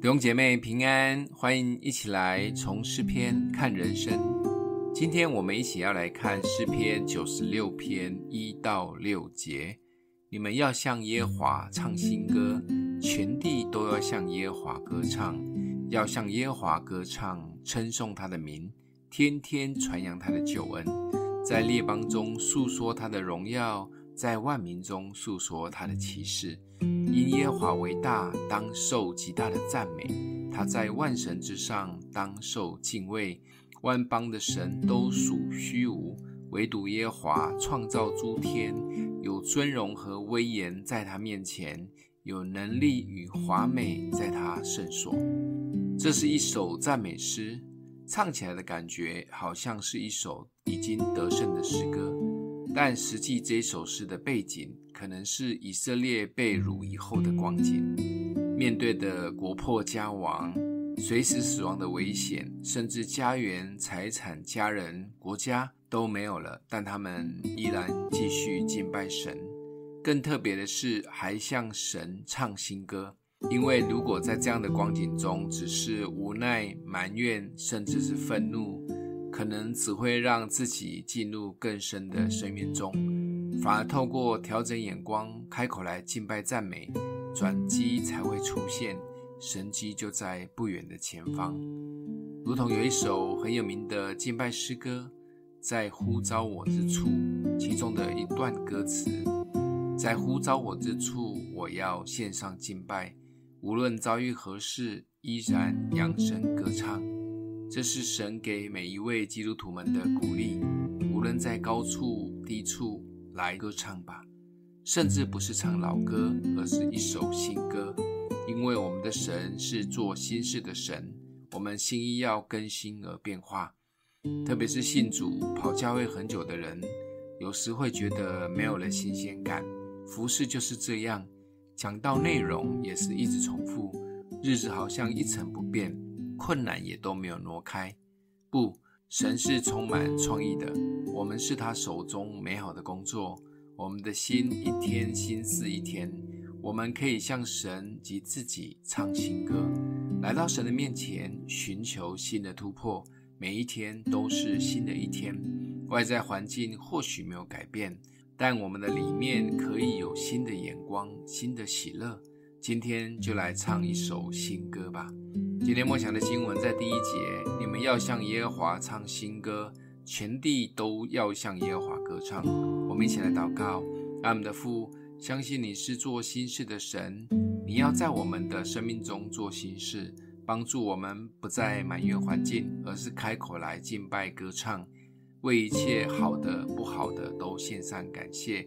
弟兄姐妹平安，欢迎一起来从诗篇看人生。今天我们一起要来看诗篇九十六篇一到六节。你们要向耶华唱新歌，全地都要向耶华歌唱，要向耶华歌唱，称颂他的名，天天传扬他的救恩，在列邦中述说他的荣耀，在万民中诉说他的奇事。因耶华为大，当受极大的赞美。他在万神之上，当受敬畏。万邦的神都属虚无，唯独耶华创造诸天，有尊荣和威严在他面前，有能力与华美在他圣所。这是一首赞美诗，唱起来的感觉好像是一首已经得胜的诗歌，但实际这首诗的背景。可能是以色列被掳以后的光景，面对的国破家亡、随时死亡的危险，甚至家园、财产、家人、国家都没有了，但他们依然继续敬拜神。更特别的是，还向神唱新歌，因为如果在这样的光景中，只是无奈、埋怨，甚至是愤怒，可能只会让自己进入更深的深渊中。反而透过调整眼光，开口来敬拜赞美，转机才会出现，神机就在不远的前方。如同有一首很有名的敬拜诗歌，在呼召我之处，其中的一段歌词，在呼召我之处，我要献上敬拜，无论遭遇何事，依然扬声歌唱。这是神给每一位基督徒们的鼓励，无论在高处低处。来歌唱吧，甚至不是唱老歌，而是一首新歌。因为我们的神是做新事的神，我们心意要更新而变化。特别是信主跑教会很久的人，有时会觉得没有了新鲜感。服事就是这样，讲道内容也是一直重复，日子好像一成不变，困难也都没有挪开。不。神是充满创意的，我们是他手中美好的工作。我们的心一天新似一天，我们可以向神及自己唱新歌，来到神的面前，寻求新的突破。每一天都是新的一天。外在环境或许没有改变，但我们的里面可以有新的眼光、新的喜乐。今天就来唱一首新歌吧。今天默想的经文在第一节，你们要向耶和华唱新歌，全地都要向耶和华歌唱。我们一起来祷告，阿们的父，相信你是做新事的神，你要在我们的生命中做新事，帮助我们不再埋怨环境，而是开口来敬拜歌唱，为一切好的不好的都献上感谢。